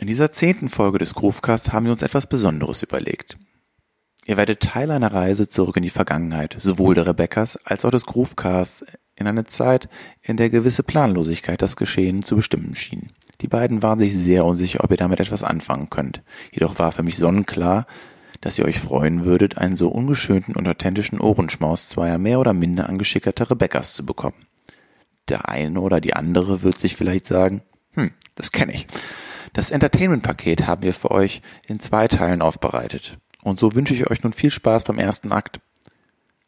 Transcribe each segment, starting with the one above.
In dieser zehnten Folge des Groovecast haben wir uns etwas Besonderes überlegt. Ihr werdet Teil einer Reise zurück in die Vergangenheit, sowohl der Rebecca's als auch des Groovecasts, in eine Zeit, in der gewisse Planlosigkeit das Geschehen zu bestimmen schien. Die beiden waren sich sehr unsicher, ob ihr damit etwas anfangen könnt. Jedoch war für mich sonnenklar, dass ihr euch freuen würdet, einen so ungeschönten und authentischen Ohrenschmaus zweier mehr oder minder angeschickerter Rebecca's zu bekommen. Der eine oder die andere wird sich vielleicht sagen, hm, das kenne ich. Das Entertainment-Paket haben wir für euch in zwei Teilen aufbereitet. Und so wünsche ich euch nun viel Spaß beim ersten Akt.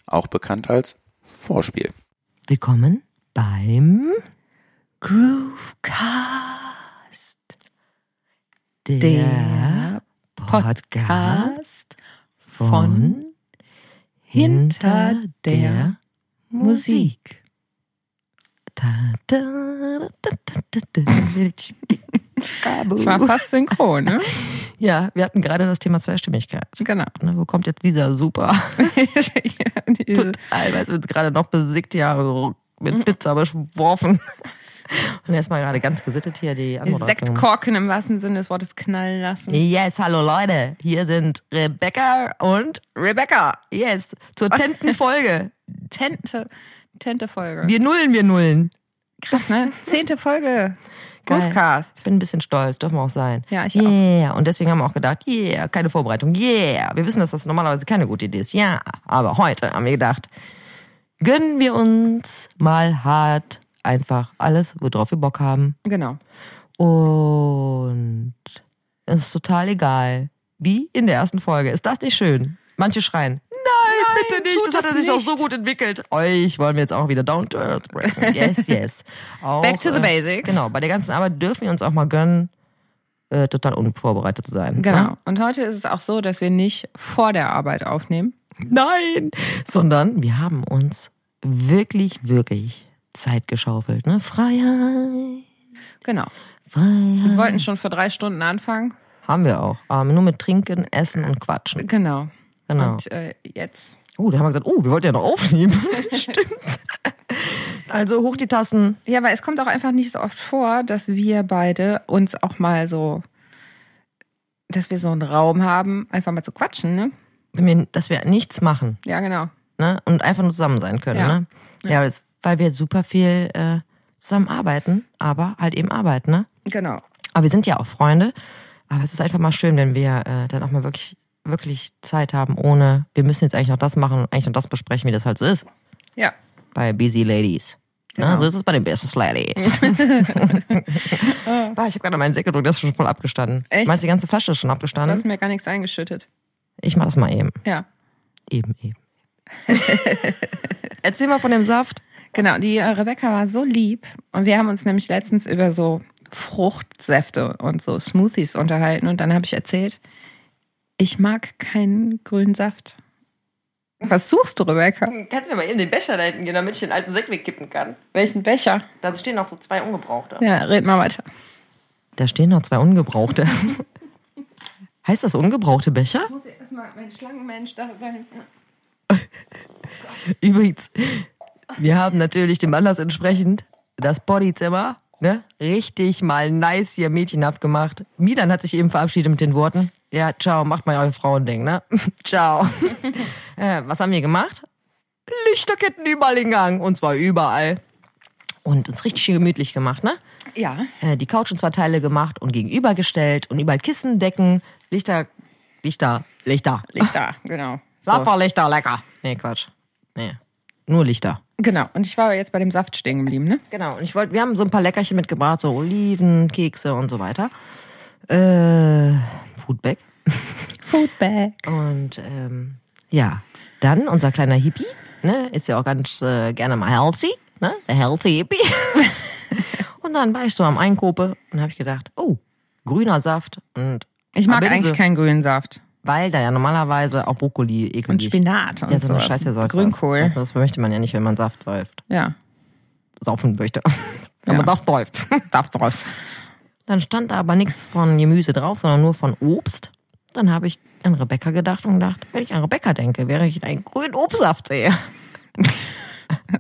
Auch bekannt als Vorspiel. Willkommen beim Groovecast. Der, Der Podcast von hinter der Musik. Da, da, da, da, da, da, da. Es war fast synchron, ne? Ja, wir hatten gerade das Thema Zweistimmigkeit. Genau. Ne, wo kommt jetzt dieser super? ja, diese, Total, weil es wird gerade noch besickt, ja, mit Pizza beworfen. Und erstmal gerade ganz gesittet hier die Anmoderation. Sektkorken im wahrsten Sinne des Wortes knallen lassen. Yes, hallo Leute. Hier sind Rebecca und Rebecca, yes, zur zehnten Folge. Tente, Tente Folge. Wir nullen, wir nullen. Krass, ne? Zehnte Folge. Groovecast. Bin ein bisschen stolz, dürfen wir auch sein. Ja, ich auch. yeah. Und deswegen haben wir auch gedacht, yeah, keine Vorbereitung, yeah. Wir wissen, dass das normalerweise keine gute Idee ist, ja. Aber heute haben wir gedacht, gönnen wir uns mal hart einfach alles, worauf wir Bock haben. Genau. Und es ist total egal. Wie in der ersten Folge. Ist das nicht schön? Manche schreien, bitte nicht, das hat es sich auch so nicht. gut entwickelt. Euch wollen wir jetzt auch wieder down to earth bringen. Yes, yes. Auch, Back to the äh, basics. Genau, bei der ganzen Arbeit dürfen wir uns auch mal gönnen, äh, total unvorbereitet zu sein. Genau. Ne? Und heute ist es auch so, dass wir nicht vor der Arbeit aufnehmen. Nein! Sondern wir haben uns wirklich, wirklich Zeit geschaufelt. Ne? Freiheit. Genau. Freiheit. Wir wollten schon vor drei Stunden anfangen. Haben wir auch. Aber nur mit Trinken, Essen und Quatschen. Genau. Genau. Und äh, jetzt. Oh, da haben wir gesagt, oh, wir wollten ja noch aufnehmen. Stimmt. Also hoch die Tassen. Ja, aber es kommt auch einfach nicht so oft vor, dass wir beide uns auch mal so, dass wir so einen Raum haben, einfach mal zu quatschen, ne? Wenn wir, dass wir nichts machen. Ja, genau. Ne? Und einfach nur zusammen sein können. Ja. Ne? Ja, das, weil wir super viel äh, zusammen arbeiten, aber halt eben arbeiten, ne? Genau. Aber wir sind ja auch Freunde. Aber es ist einfach mal schön, wenn wir äh, dann auch mal wirklich, wirklich Zeit haben, ohne, wir müssen jetzt eigentlich noch das machen und eigentlich noch das besprechen, wie das halt so ist. Ja. Bei Busy Ladies. Genau. Na, so ist es bei den Business Ladies. Bah, ich habe gerade meinen Sekt gedrückt, das ist schon voll abgestanden. Echt? Meinst du, die ganze Flasche ist schon Du abgestanden? hast mir gar nichts eingeschüttet. Ich mach das mal eben. Ja. Eben, eben. Erzähl mal von dem Saft. Genau, die äh, Rebecca war so lieb und wir haben uns nämlich letztens über so Fruchtsäfte und so Smoothies unterhalten und dann habe ich erzählt, ich mag keinen grünen Saft. Was suchst du, Rebecca? Kannst du mir mal eben den Becher da hinten gehen, damit ich den alten Sekt wegkippen kann? Welchen Becher? Da stehen noch so zwei ungebrauchte. Ja, red mal weiter. Da stehen noch zwei ungebrauchte. heißt das ungebrauchte Becher? muss ich erstmal mein Schlangenmensch da sein. Übrigens, wir haben natürlich dem Anlass entsprechend das Bodyzimmer ne, richtig mal nice hier mädchenhaft gemacht. Milan hat sich eben verabschiedet mit den Worten, ja, ciao, macht mal euer Frauending, ne? ciao. äh, was haben wir gemacht? Lichterketten überall in Gang, und zwar überall. Und uns richtig schön gemütlich gemacht, ne? Ja. Äh, die Couch in zwei Teile gemacht und gegenübergestellt und überall Kissen, Decken, Lichter, Lichter, Lichter. Da, genau. So. Saferlichter, lecker. Nee, Quatsch. Nee, nur Lichter. Genau. Und ich war jetzt bei dem Saft stehen geblieben, ne? Genau, und ich wollte, wir haben so ein paar Leckerchen mitgebracht, so Oliven, Kekse und so weiter. Äh, Foodbag. Foodbag. Und ähm, ja, dann unser kleiner Hippie, ne, ist ja auch ganz äh, gerne mal healthy, ne, der healthy Hippie. und dann war ich so am Einkope und habe ich gedacht, oh, grüner Saft und Ich mag eigentlich keinen grünen Saft. Weil da ja normalerweise auch Brokkoli eklig Und Spinat und Ja, so eine. Scheiße soll Grünkohl. Das möchte man ja nicht, wenn man Saft säuft. Ja. Saufen möchte. wenn Ja. man Saft säuft. Darf drauf. Dann stand da aber nichts von Gemüse drauf, sondern nur von Obst. Dann habe ich an Rebecca gedacht und gedacht, wenn ich an Rebecca denke, wäre ich einen grünen Obstsaft sehe.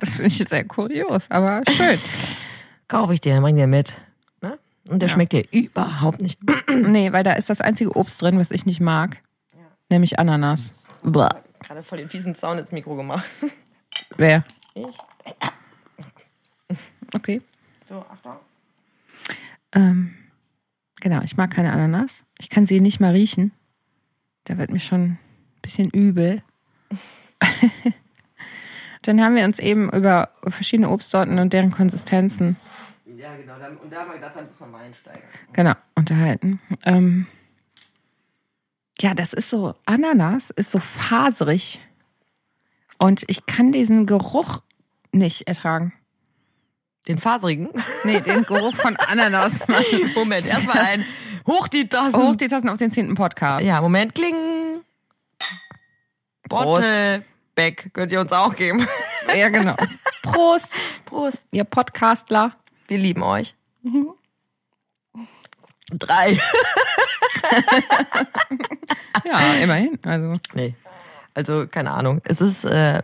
Das finde ich sehr kurios, aber schön. Kaufe ich dir, bring dir mit. Ne? Und der Ja. schmeckt dir überhaupt nicht. nee, weil da ist das einzige Obst drin, was ich nicht mag. Nämlich Ananas. Blah. Gerade voll den fiesen Sound ins Mikro gemacht. Wer? Ich? Okay. So, Achtung. Ähm, genau, ich mag keine Ananas. Ich kann sie nicht mal riechen. Da wird mir schon ein bisschen übel. Dann haben wir uns eben über verschiedene Obstsorten und deren Konsistenzen Ja, genau. Und da haben wir gedacht, dann muss man mal einsteigen. genau unterhalten. Ähm, ja, das ist so, Ananas ist so faserig. Und ich kann diesen Geruch nicht ertragen. Den faserigen. Nee, den Geruch von Ananas. Mann. Moment, erstmal ein Hoch die Tassen. Hoch die Tassen auf den zehnten Podcast. Ja, Moment, kling. Prost. Bottle-Back könnt ihr uns auch geben. Ja, genau. Prost, Prost. ihr Podcastler. Wir lieben euch. Drei. Ja, immerhin. Also, Nee. Also, keine Ahnung. Es ist, äh,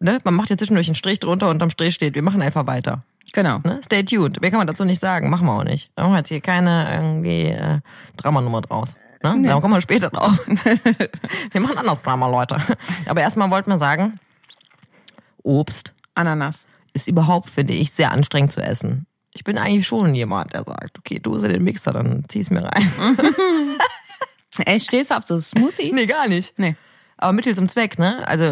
ne, man macht ja zwischendurch einen Strich drunter und unterm Strich steht, wir machen einfach weiter. genau. Ne? Stay tuned. Mehr kann man dazu nicht sagen. Machen wir auch nicht. Da machen wir jetzt hier keine irgendwie äh, Dramanummer draus. Ne? Da kommen wir später drauf. wir machen anders Drama, Leute. Aber erstmal wollten wir sagen, Obst Ananas. ist überhaupt, finde ich, sehr anstrengend zu essen. Ich bin eigentlich schon jemand, der sagt, okay, du sie den Mixer, dann zieh's mir rein. Ey, stehst du auf so Smoothies? nee, gar nicht. Nee. Aber Mittel zum Zweck, ne? Also,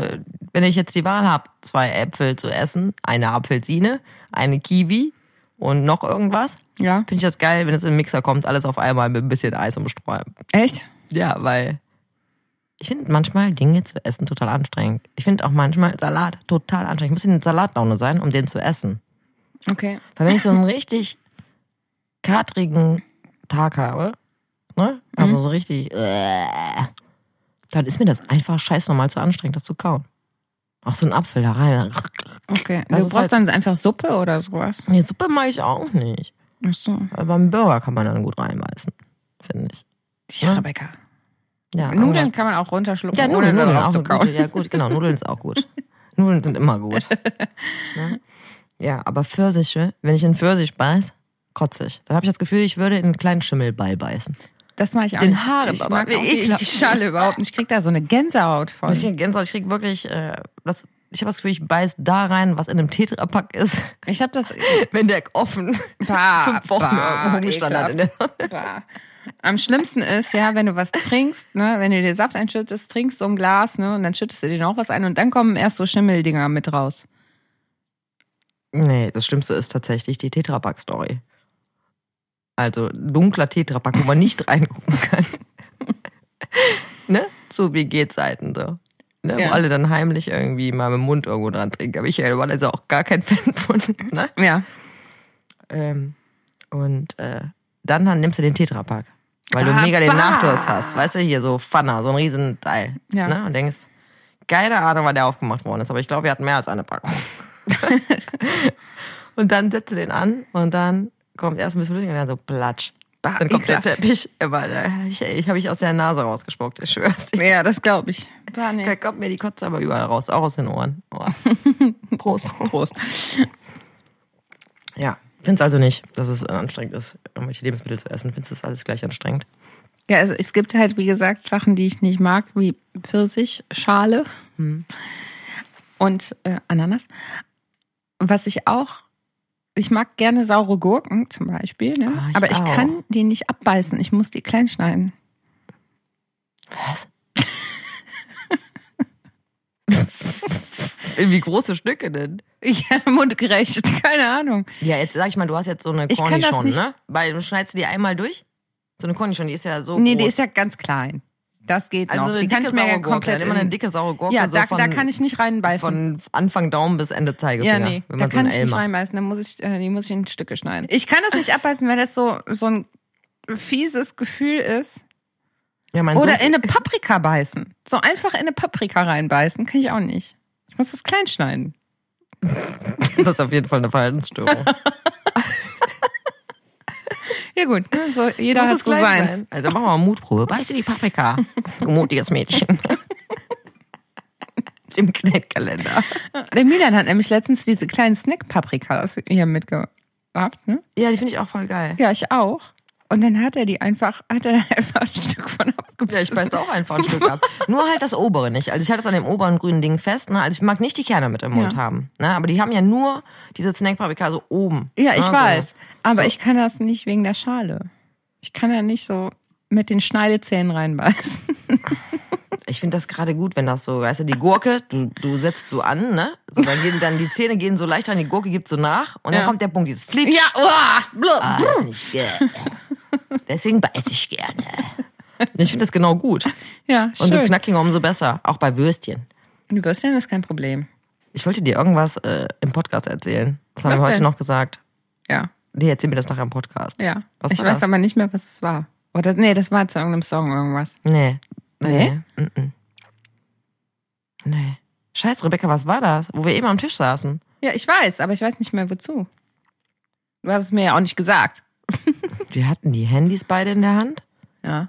wenn ich jetzt die Wahl habe, zwei Äpfel zu essen, eine Apfelsine, eine Kiwi und noch irgendwas, Ja. finde ich das geil, wenn es in den Mixer kommt, alles auf einmal mit ein bisschen Eis umstreuen. Echt? Ja, weil ich finde manchmal Dinge zu essen total anstrengend. Ich finde auch manchmal Salat total anstrengend. Ich muss in Salatlaune sein, um den zu essen. Okay. Weil wenn ich so einen richtig katrigen Tag habe, ne? Also so richtig, äh, dann ist mir das einfach scheiß normal zu anstrengend, das zu kauen. Auch so ein Apfel da rein. Okay. Das du brauchst halt- dann einfach Suppe oder sowas. Nee, Suppe mache ich auch nicht. Ach so. Aber beim Burger kann man dann gut reinbeißen, finde ich. Ja, Ja. Rebecca. Ja, Nudeln kann man auch runterschlucken, Ja, Nudeln, Nudeln auch kauen. gute. Ja, gut, genau. Nudeln ist auch gut. Nudeln sind immer gut. Ne? Ja, aber Pfirsiche, wenn ich in Pfirsich beiß, kotze ich. Dann habe ich das Gefühl, ich würde in einen kleinen Schimmelball beißen. Das mache ich auch Den nicht. Haaren ich aber, mag auch die, Schale überhaupt nicht. Ich krieg da so eine Gänsehaut Ich von. kriege Gänsehaut, ich kriege wirklich, äh, das, ich habe das Gefühl, ich beiß da rein, was in einem Tetrapack ist, Ich habe das wenn der offen bah, fünf Wochen bah, rumgestanden hat. In der. Bah. Am schlimmsten ist, ja, wenn du was trinkst, ne, wenn du dir Saft einschüttest, trinkst so ein Glas, ne, und dann schüttest du dir noch was ein und dann kommen erst so Schimmeldinger mit raus. Nee, das Schlimmste ist tatsächlich die Tetrapack-Story. Also dunkler Tetrapack, wo man nicht reingucken kann. ne? Zu WG-Zeiten so. Ne? Ja. Wo alle dann heimlich irgendwie mal mit dem Mund irgendwo dran trinken. Aber ich ja, war also auch gar kein Fan von. Ne? Ja. Ähm, und äh, dann, dann nimmst du den Tetrapack. Weil du Ah, mega den bah. Nachdurst hast. Weißt du, hier so Pfanner, so ein Riesenteil. Ja. Ne? Und denkst, keine Ahnung, wann der aufgemacht worden ist, aber ich glaube, wir hatten mehr als eine Packung. und dann setzt du den an und dann kommt erst ein bisschen Flüssig und dann so platsch. Bah, Dann kommt der ekelhaft. Teppich. Aber da- ich, ich habe ich aus der Nase rausgespuckt, ich schwör's dir. Ja, das glaube ich. Bah, Da nee. kommt mir die Kotze aber überall raus, auch aus den Ohren. Oh. Prost. Prost. Ja, find's also nicht, dass es äh, anstrengend ist, irgendwelche Lebensmittel zu essen. Findest du das alles gleich anstrengend? Ja, also es gibt halt, wie gesagt, Sachen, die ich nicht mag, wie Pfirsich, Schale Hm. und äh, Ananas. Was ich auch, ich mag gerne saure Gurken zum Beispiel, ne? Ah, ich aber ich auch. kann die nicht abbeißen. Ich muss die klein schneiden. Was? Wie große Stücke denn? Ja, mundgerecht, keine Ahnung. Ja, jetzt sag ich mal, du hast jetzt so eine Cornichon, ne? Weil du schneidest du die einmal durch? So eine Cornichon, die ist ja so Nee, groß. die ist ja ganz klein. Das geht also noch. eine Die kann ich mir ja Gurke, komplett immer eine in- dicke saure Gurke. Ja, so da, von, da kann ich nicht reinbeißen. von Anfang Daumen bis Ende Zeigefinger. ja, nee, wenn da man so kann ich nicht reinbeißen. Da muss ich, äh, die muss ich in Stücke schneiden. Ich kann das nicht abbeißen, weil das so, so ein fieses Gefühl ist. Ja, mein Oder in eine Paprika beißen. So einfach in eine Paprika reinbeißen, kann ich auch nicht. Ich muss das klein schneiden. das ist auf jeden Fall eine Verhaltensstörung. Ja gut, ne, so, jeder Muss hat so seins. sein. Also machen wir mal Mutprobe. Beiße die Paprika. Du mutiges Mädchen. Dem Knettkalender. Der Milan hat nämlich letztens diese kleinen Snack-Paprikas hier mitgehabt. Ne? Ja, die finde ich auch voll geil. Ja, ich auch. Und dann hat er die einfach, hat er einfach ein Stück von abgebissen. Ja, ich beiß da auch einfach ein Stück ab. Nur halt das obere nicht. Also ich halte es an dem oberen grünen Ding fest. Ne? Also ich mag nicht die Kerne mit im Mund Ja. haben. Ne? Aber die haben ja nur diese Snack-Paprika so oben. Ja, ich ne? weiß. Aber So. ich kann das nicht wegen der Schale. Ich kann ja nicht so mit den Schneidezähnen reinbeißen. Ich finde das gerade gut, wenn das so, weißt du, die Gurke, du, du setzt so an, ne? So, dann gehen dann die Zähne gehen so leicht rein, die Gurke gibt so nach und dann Ja. kommt der Punkt, dieses Flick. Ja, uah, blub. Ah, finde ich geil. Deswegen beiß ich gerne. Ich finde das genau gut. ja, Und so schön. knackiger umso besser. Auch bei Würstchen. Würstchen ist kein Problem. Ich wollte dir irgendwas äh, im Podcast erzählen. Das haben Was wir heute denn? noch gesagt. Ja, Nee, erzähl mir das nachher im Podcast. ja. Was ich weiß das? aber nicht mehr, was es war. Oder nee, das war zu irgendeinem Song irgendwas. Nee. Nee? Nee. Nee. nee. Scheiße, Rebecca, was war das? Wo wir eben am Tisch saßen. Ja, ich weiß, aber ich weiß nicht mehr wozu. Du hast es mir ja auch nicht gesagt. Wir hatten die Handys beide in der Hand. Ja.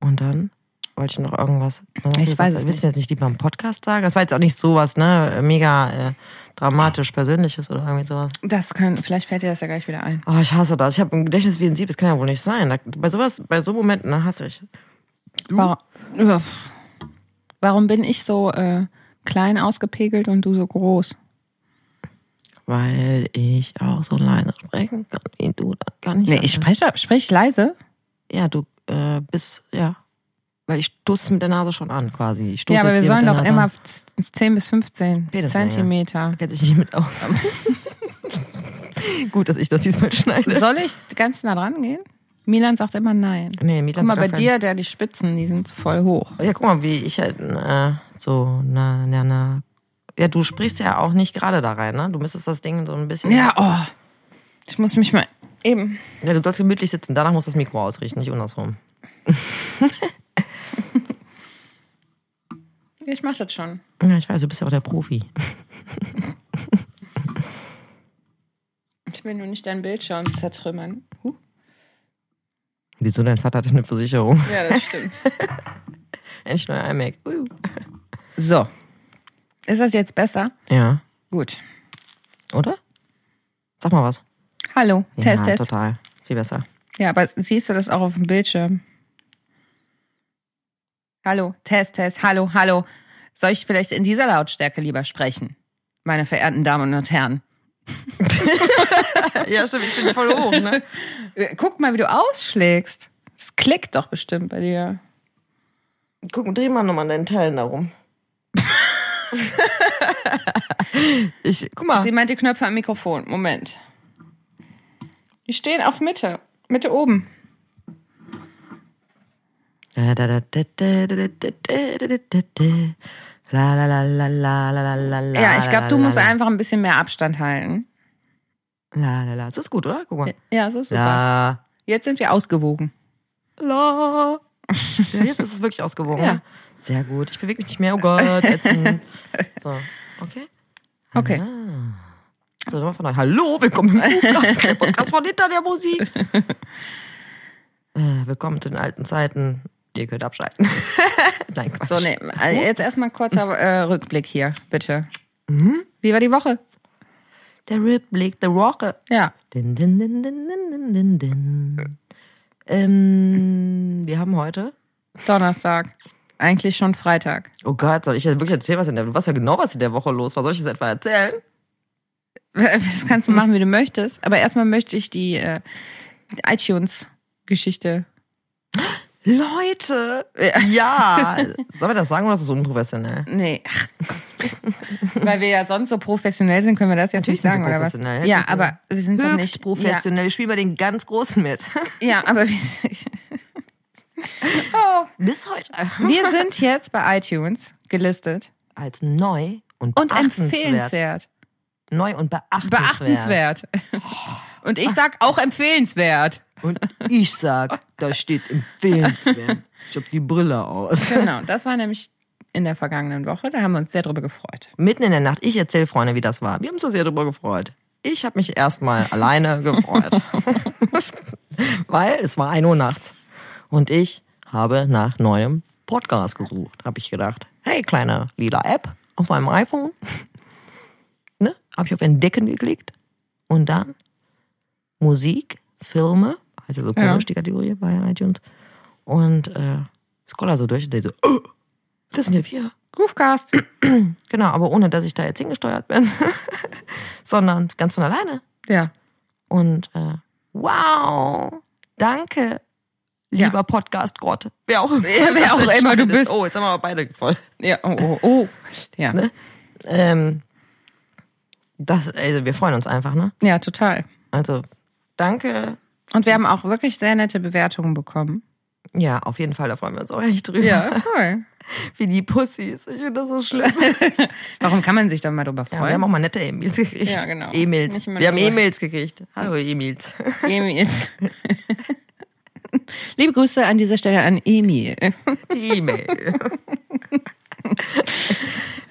Und dann wollte ich noch irgendwas. Ich gesagt- weiß es Willst du mir jetzt nicht lieber im Podcast sagen? Das war jetzt auch nicht sowas, ne? Mega äh, dramatisch, persönliches oder irgendwie sowas. Das kann, vielleicht fällt dir das ja gleich wieder ein. Oh, ich hasse das. Ich habe ein Gedächtnis wie ein Sieb. Das kann ja wohl nicht sein. Bei sowas, bei so Momenten, da hasse ich. Warum, Uff. Warum bin ich so äh, klein ausgepegelt und du so groß? Weil ich auch so leise sprechen kann wie du. Das kann ich Nee, ja ich spreche sprech leise. Ja, du äh, bist, ja. Weil ich stoße mit der Nase schon an, quasi. Ich Ja, aber wir sollen doch immer an. 10 bis 15 Penislänge. Zentimeter. Kennt sich nicht mit aus. Gut, dass ich das diesmal schneide. Soll ich ganz nah dran gehen? Milan sagt immer nein. Nee, Milan Guck mal, sagt bei dir, der die Spitzen, die sind voll hoch. Ja, guck mal, wie ich halt äh, so, na, na, na. Ja, du sprichst ja auch nicht gerade da rein, ne? Du müsstest das Ding so ein bisschen. Ja, oh. Ich muss mich mal eben. Ja, du sollst gemütlich sitzen. Danach muss das Mikro ausrichten, nicht andersrum. Ich mach das schon. Ja, ich weiß, du bist ja auch der Profi. Ich will nur nicht deinen Bildschirm zertrümmern. Huh. Wieso dein Vater hat eine Versicherung? Ja, das stimmt. Endlich neuer iMac. Uh. so. Ist das jetzt besser? Ja. Gut. Oder? Sag mal was. Hallo, Test, ja, Test. total. Viel besser. Ja, aber siehst du das auch auf dem Bildschirm? Hallo, Test, Test, hallo, hallo. Soll ich vielleicht in dieser Lautstärke lieber sprechen? Meine verehrten Damen und Herren. ja, stimmt, ich bin voll hoch, ne? Guck mal, wie du ausschlägst. Es klickt doch bestimmt bei dir. Guck, dreh mal nochmal deinen Teilen darum ich, guck mal. Sie meint die Knöpfe am Mikrofon. Moment. Die stehen auf Mitte. Mitte oben. Ja, ich glaube, du musst einfach ein bisschen mehr Abstand halten. La la la. So ist gut, oder? Guck mal. Ja, so ist super. La. Jetzt sind wir ausgewogen. La. Jetzt ist es wirklich ausgewogen. Ja. Sehr gut. Ich bewege mich nicht mehr. Oh Gott. Ätzend. So, okay. Okay. So, nochmal von euch. Hallo, willkommen im Podcast, der Podcast von hinter der Musik. Äh, willkommen zu den alten Zeiten. Ihr könnt abschalten. Nein, Quatsch. So, nee, also jetzt erstmal kurzer äh, Rückblick hier, bitte. Mhm. Wie war die Woche? Der Rückblick, der Woche. Ja. Din, din, din, din, din, din, din. Ähm, wir haben heute. Donnerstag. Eigentlich schon Freitag. Oh Gott, soll ich jetzt wirklich erzählen, was in der Du weißt ja genau, was in der Woche los war. Soll ich das etwa erzählen? Das kannst du machen, wie du möchtest. Aber erstmal möchte ich die äh, iTunes-Geschichte. Leute! Ja! Sollen wir das sagen oder ist das unprofessionell? Nee. Weil wir ja sonst so professionell sind, können wir das jetzt Natürlich nicht sagen, sind oder was? Ja, aber wir sind doch nicht professionell. Wir spielen bei den ganz Großen mit. Ja, ja aber wir, Bis heute. wir sind jetzt bei iTunes gelistet Als neu und, und empfehlenswert. Neu und beachtenswert. Beachtenswert. Und ich sag auch empfehlenswert. Und ich sag, da steht empfehlenswert. Ich hab die Brille aus. Genau, das war nämlich in der vergangenen Woche. Da haben wir uns sehr drüber gefreut. Mitten in der Nacht, ich erzähle Freunde, wie das war. Wir haben uns so sehr darüber gefreut. Ich habe mich erstmal alleine gefreut. Weil es war 1 Uhr nachts. Und ich habe nach neuem Podcast gesucht. Habe ich gedacht, hey, kleine lila App auf meinem iPhone. ne? Habe ich auf Entdecken geklickt. Und dann Musik, Filme, heißt ja so Ja. komisch die Kategorie bei iTunes. Und äh, scroller so durch und denke so, oh, das sind ja wir. Groovecast. Genau, aber ohne, dass ich da jetzt hingesteuert bin, sondern ganz von alleine. Ja. Und äh, wow, danke, Ja. Lieber Podcast Gott. Wer auch, Wer- wer auch immer du bist. Oh, jetzt haben wir aber beide voll. Ja, oh, oh, oh. Ja. Ähm, das, also wir freuen uns einfach, ne? ja, total. Also danke. Und wir haben auch wirklich sehr nette Bewertungen bekommen. Ja, auf jeden Fall, da freuen wir uns auch echt drüber. Ja, voll. Wie die Pussys. Ich finde das so schlimm. Warum kann man sich doch mal drüber Ja, wir freuen? haben auch mal nette E-Mails gekriegt. Ja, genau. E-Mails. Wir haben E-Mails gekriegt. Hallo E-Mails. E-Mails. Liebe Grüße an dieser Stelle an Emil. Die E-Mail.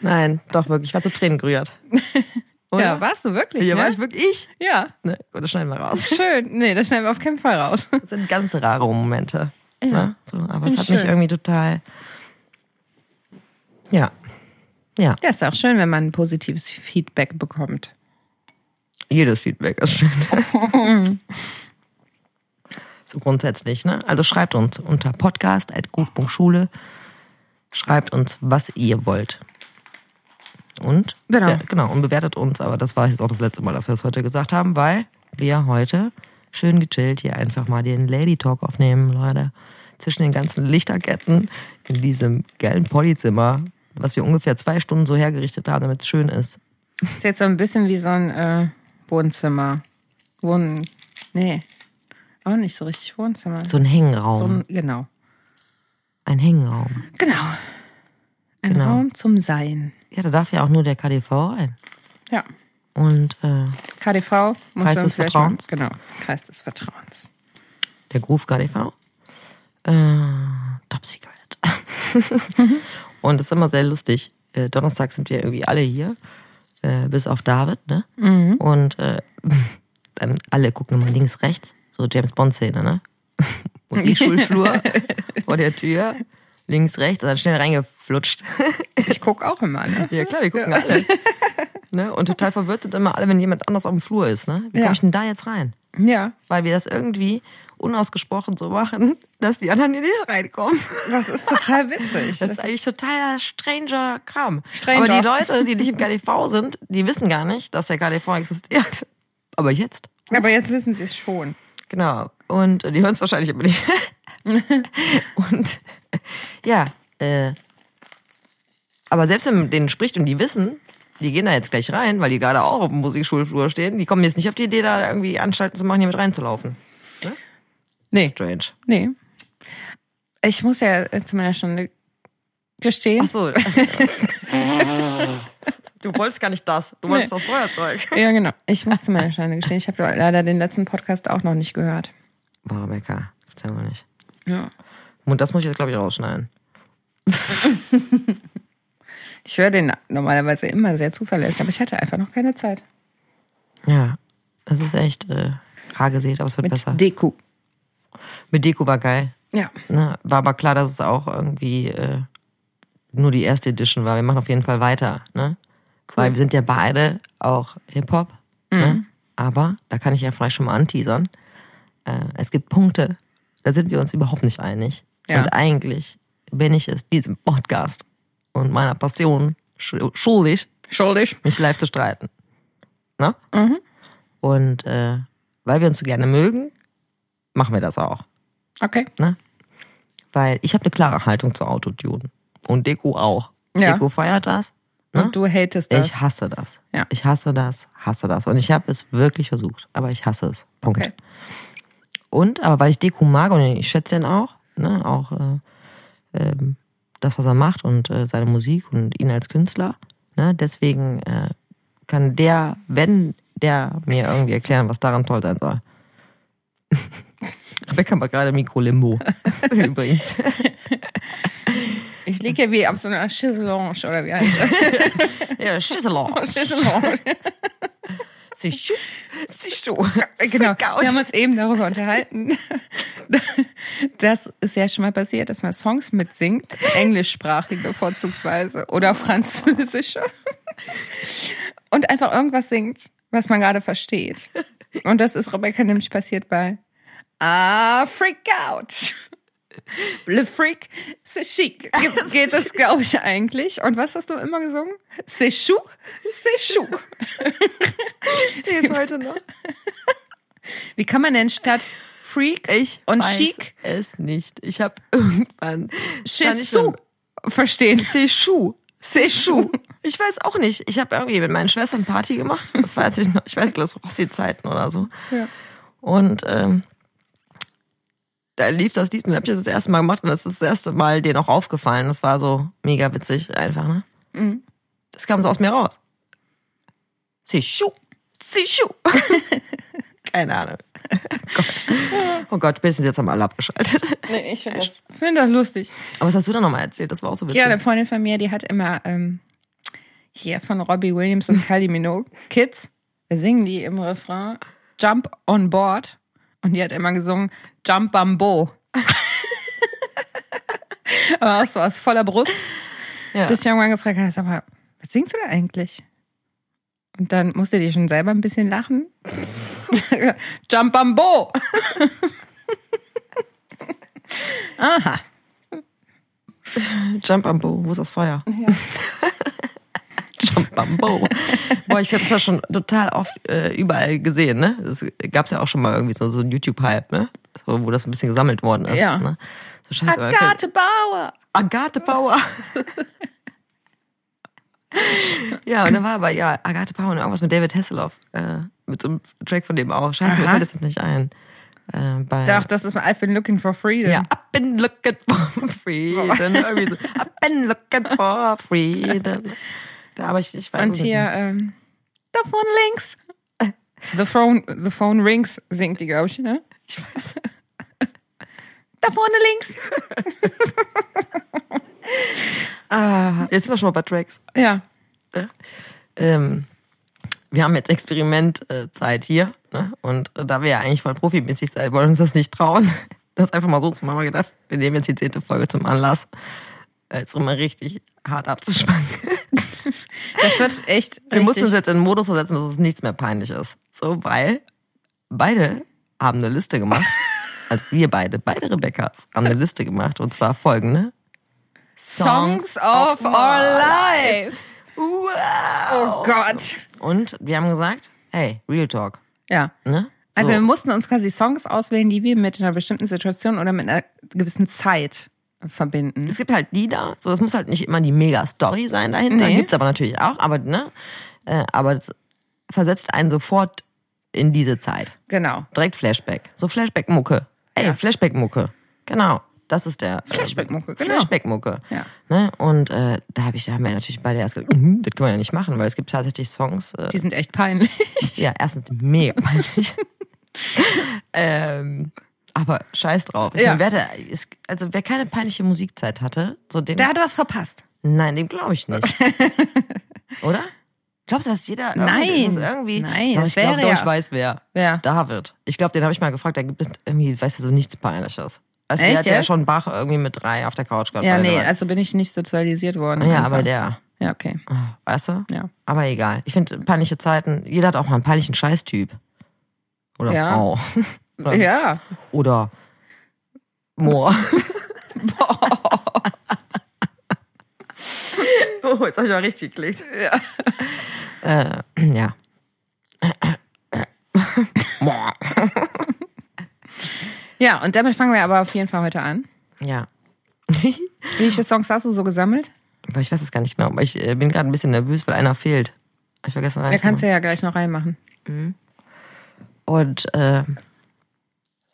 Nein, doch wirklich. Ich war zu Tränen gerührt. Oder? Ja, warst du wirklich? Hier ne? war ich wirklich ich. Ja. Ne, gut, das schneiden wir raus. Schön. Nee, das schneiden wir auf keinen Fall raus. Das sind ganz rare Momente. Ja. Ne? So, aber es hat ich mich schön. irgendwie total. Ja. Ja. Ja, ist auch schön, wenn man positives Feedback bekommt. Jedes Feedback ist schön. so grundsätzlich, ne? Also schreibt uns unter podcast.gut.schule. Schreibt uns, was ihr wollt. Und? Genau. Ja, genau. Und bewertet uns. Aber das war jetzt auch das letzte Mal, dass wir es heute gesagt haben, weil wir heute schön gechillt hier einfach mal den Lady Talk aufnehmen, Leute. Zwischen den ganzen Lichterketten in diesem geilen Polyzimmer, was wir ungefähr zwei Stunden so hergerichtet haben, damit es schön ist. Ist jetzt so ein bisschen wie so ein äh, Wohnzimmer. Wohn. Nee. Auch nicht so richtig Wohnzimmer. So ein Hängenraum. So ein, genau. ein Hängenraum. Genau. Ein Genau. Raum zum Sein. Ja, da darf ja auch nur der KDV rein. Ja. Und äh, KDV muss Kreis des Vertrauens? Mal, genau. Kreis des Vertrauens. der Groove KDV. Äh, Top Secret. Und das ist immer sehr lustig. Äh, Donnerstag sind wir irgendwie alle hier, äh, bis auf David, ne? Und äh, dann alle gucken immer links, rechts. So James Bond-Szene, ne? Musikschulflur vor der Tür. Links, rechts und dann schnell reingeflutscht. Ich gucke auch immer, ne? Ja klar, wir gucken alle. Ne? Und total verwirrt sind immer alle, wenn jemand anders auf dem Flur ist. Ne? Wie Ja. komme ich denn da jetzt rein? Ja. Weil wir das irgendwie unausgesprochen so machen, dass die anderen hier nicht reinkommen. Das ist total witzig. Das ist eigentlich totaler stranger Kram. Stranger. Aber die Leute, die nicht im KDV sind, die wissen gar nicht, dass der KDV existiert. Aber jetzt. Aber jetzt wissen sie es schon. Genau. Und die hören es wahrscheinlich aber nicht. und ja, äh, aber selbst wenn man denen spricht und die wissen, die gehen da jetzt gleich rein, weil die gerade auch auf dem Musikschulflur stehen, die kommen jetzt nicht auf die Idee, da irgendwie Anstalten zu machen, hier mit reinzulaufen. Nee. Strange. Nee. Ich muss ja zu meiner Stunde gestehen. Ach so. du wolltest gar nicht das. Du wolltest Nee. das Feuerzeug. Ja, genau. Ich muss zu meiner Schande gestehen. Ich habe leider den letzten Podcast auch noch nicht gehört. Boah, Rebecca, erzähl mal nicht. Ja. Und das muss ich jetzt, glaube ich, rausschneiden. Ich höre den normalerweise immer sehr zuverlässig, aber ich hatte einfach noch keine Zeit. Ja, das ist echt äh, rar gesät, aber es wird Mit besser. Deku. Mit Deko war geil. Ja. Ne, war aber klar, dass es auch irgendwie äh, nur die erste Edition war. Wir machen auf jeden Fall weiter. Ne? Weil wir sind ja beide auch Hip-Hop. Mhm. Ne? Aber, da kann ich ja vielleicht schon mal anteasern, äh, es gibt Punkte, da sind wir uns überhaupt nicht einig. Ja. Und eigentlich bin ich es diesem Podcast und meiner Passion schu- schuldig, Schuldig. mich live zu streiten. Ne? Mhm. Und äh, weil wir uns so gerne mögen, machen wir das auch. Okay. Ne? Weil ich habe eine klare Haltung zu Autotune. Und Deko auch. Ja. Deko feiert das. Ne? Und du hatest das. Ich hasse das. Ja. Ich hasse das, hasse das. Und ich habe es wirklich versucht, aber ich hasse es. Punkt. Okay. Und, aber weil ich Deko mag und ich schätze ihn auch, ne, auch äh, ähm, das, was er macht und äh, seine Musik und ihn als Künstler, ne, deswegen äh, kann der, wenn der mir irgendwie erklären, was daran toll sein soll. Rebecca macht gerade Mikrolimbo. Übrigens. Ich liege hier wie auf so einer Chaiselange oder wie heißt das? Ja, Schisselang. Chaiselange. Sichu. Sichu. Genau. Freak out. Wir haben uns eben darüber unterhalten. Das ist ja schon mal passiert, dass man Songs mitsingt, englischsprachige vorzugsweise oder französische. Und einfach irgendwas singt, was man gerade versteht. Und das ist Rebecca nämlich passiert bei Ah, Freak Out. Le Freak, c'est chic. Ge- Geht das, glaube ich, eigentlich. Und was hast du immer gesungen? C'est chou, c'est chou. Ich sehe es heute noch. Wie kann man denn statt Freak Ich und weiß Chic es nicht. Ich habe irgendwann stand ich Chissou verstehen? Sechu. Sechu. Ich weiß auch nicht. Ich habe irgendwie mit meinen Schwestern Party gemacht. Das weiß ich noch. Ich weiß, das Rossi-Zeiten oder so. Ja. Und ähm, da lief das Lied und habe ich das das erste Mal gemacht und das ist das erste Mal denen auch aufgefallen. Das war so mega witzig einfach, ne? Mhm. Das kam so aus mir raus. Sechu. Sechu. Keine Ahnung. Gott. Oh Gott, spätestens jetzt haben alle abgeschaltet. Nee, ich finde das, find das lustig. Aber was hast du da nochmal erzählt? Das war auch so witzig. Ja, eine Freundin von mir, die hat immer ähm, hier von Robbie Williams und Kylie Minogue Kids, singen die im Refrain Jump on Board und die hat immer gesungen Jump Bambo. Aber auch so aus voller Brust. Ja. Bis ich irgendwann gefragt habe, mal, was singst du da eigentlich? Und dann musste die schon selber ein bisschen lachen. Jump Bambo! Aha. Jump Bambo, wo ist das Feuer? Bambo. Boah, ich habe das ja schon total oft äh, überall gesehen, ne? Es gab's ja auch schon mal irgendwie so, so ein YouTube-Hype, ne? So, wo das ein bisschen gesammelt worden ist. Ja. Ne? So scheiße. Agathe Bauer! Agathe Bauer. ja, und dann war aber, ja, Agathe Bauer und irgendwas mit David Hasselhoff. Äh, mit so einem Track von dem auch. Scheiße, mir Aha. fällt das nicht ein. Äh, bei, Doch, das ist I've been looking for freedom. Ja, I've been looking for freedom. Irgendwie so, I've been looking for freedom. Da, aber ich, ich weiß Und hier, nicht. ähm, the phone links. The phone, the phone rings singt die, glaube ich, ne? Ich weiß. Da vorne links. Ah, jetzt sind wir schon mal bei Tracks. Ja. Ähm, wir haben jetzt Experimentzeit hier. Ne? Und da wir ja eigentlich voll profimäßig sein, wollen uns das nicht trauen. Das einfach mal so zu machen. Wir gedacht, wir nehmen jetzt die zehnte Folge zum Anlass, jetzt um mal richtig hart abzuspannen. Das wird echt Wir mussten uns richtig. jetzt in den Modus versetzen, dass es nichts mehr peinlich ist. So, weil beide haben eine Liste gemacht. Also wir beide, beide Rebecca's, haben eine Liste gemacht. Und zwar folgende. Songs of our lives. Wow. Oh Gott. Und wir haben gesagt, hey, Real Talk. Ja. Ne? Also So. wir mussten uns quasi Songs auswählen, die wir mit einer bestimmten Situation oder mit einer gewissen Zeit verbinden. es gibt halt Lieder, so das muss halt nicht immer die Mega-Story sein dahinter. Nee. Gibt's aber natürlich auch, aber ne, äh, aber das versetzt einen sofort in diese Zeit. Genau. Direkt Flashback. So Flashback-Mucke. Ey, Flashback-Mucke. Genau. Das ist der äh, Flashback-Mucke, genau. Flashback-Mucke. Ja. Ne? Und äh, da habe ich, da haben wir natürlich beide erst gedacht, mhm, das können wir ja nicht machen, weil es gibt tatsächlich Songs, äh, Die sind echt peinlich. ja, erstens mega peinlich. ähm, aber scheiß drauf. Ich Ja. meine, wer, da- ist, also wer keine peinliche Musikzeit hatte, so dem. Der hat was verpasst. nein, dem glaube ich nicht. Oder? Glaubst du, dass jeder Nein. irgendwie, Nein, das ich glaube, ja- ich weiß wer. Wer? David. Ich glaube, den habe ich mal gefragt, da gibt es irgendwie, weißt du, so nichts peinliches. Also Echt der hat ja schon Bach irgendwie mit drei auf der Couch gehabt. Ja, nee, also bin ich nicht sozialisiert worden. ja, aber der, Ja, okay. ah, weißt du? Ja. Aber egal. Ich finde peinliche Zeiten, jeder hat auch mal einen peinlichen Scheißtyp. Oder Ja. Frau. Oder, Ja. oder Moor. oh, jetzt habe ich mal richtig geklickt. Ja. Äh, ja. Moor. Ja, und damit fangen wir aber auf jeden Fall heute an. Ja. Wie viele Songs hast du so gesammelt? Aber ich weiß es gar nicht genau. Aber ich äh, bin gerade ein bisschen nervös, weil einer fehlt. Hab ich vergessen Da reinzumachen. kannst du ja gleich noch reinmachen. Und äh,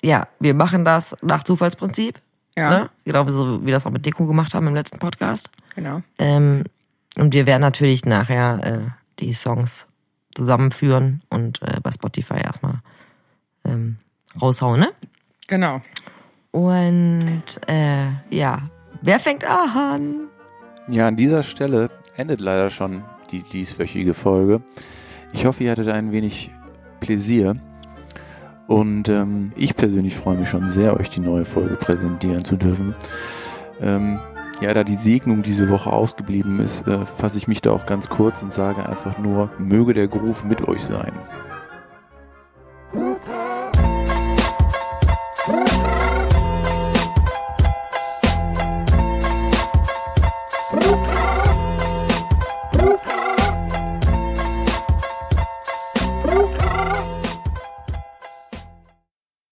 ja, wir machen das nach Zufallsprinzip. Ja. Ne? Genau so, wie wir das auch mit Deko gemacht haben im letzten Podcast. Genau. Ähm, und wir werden natürlich nachher äh, die Songs zusammenführen und äh, bei Spotify erstmal ähm, raushauen, ne? Genau. Und äh, ja, wer fängt an? Ja, an dieser Stelle endet leider schon die dieswöchige Folge. Ich hoffe, ihr hattet ein wenig Pläsier. Und ähm, ich persönlich freue mich schon sehr, euch die neue Folge präsentieren zu dürfen. Ähm, ja, da die Segnung diese Woche ausgeblieben ist, äh, fasse ich mich da auch ganz kurz und sage einfach nur, möge der Groove mit euch sein.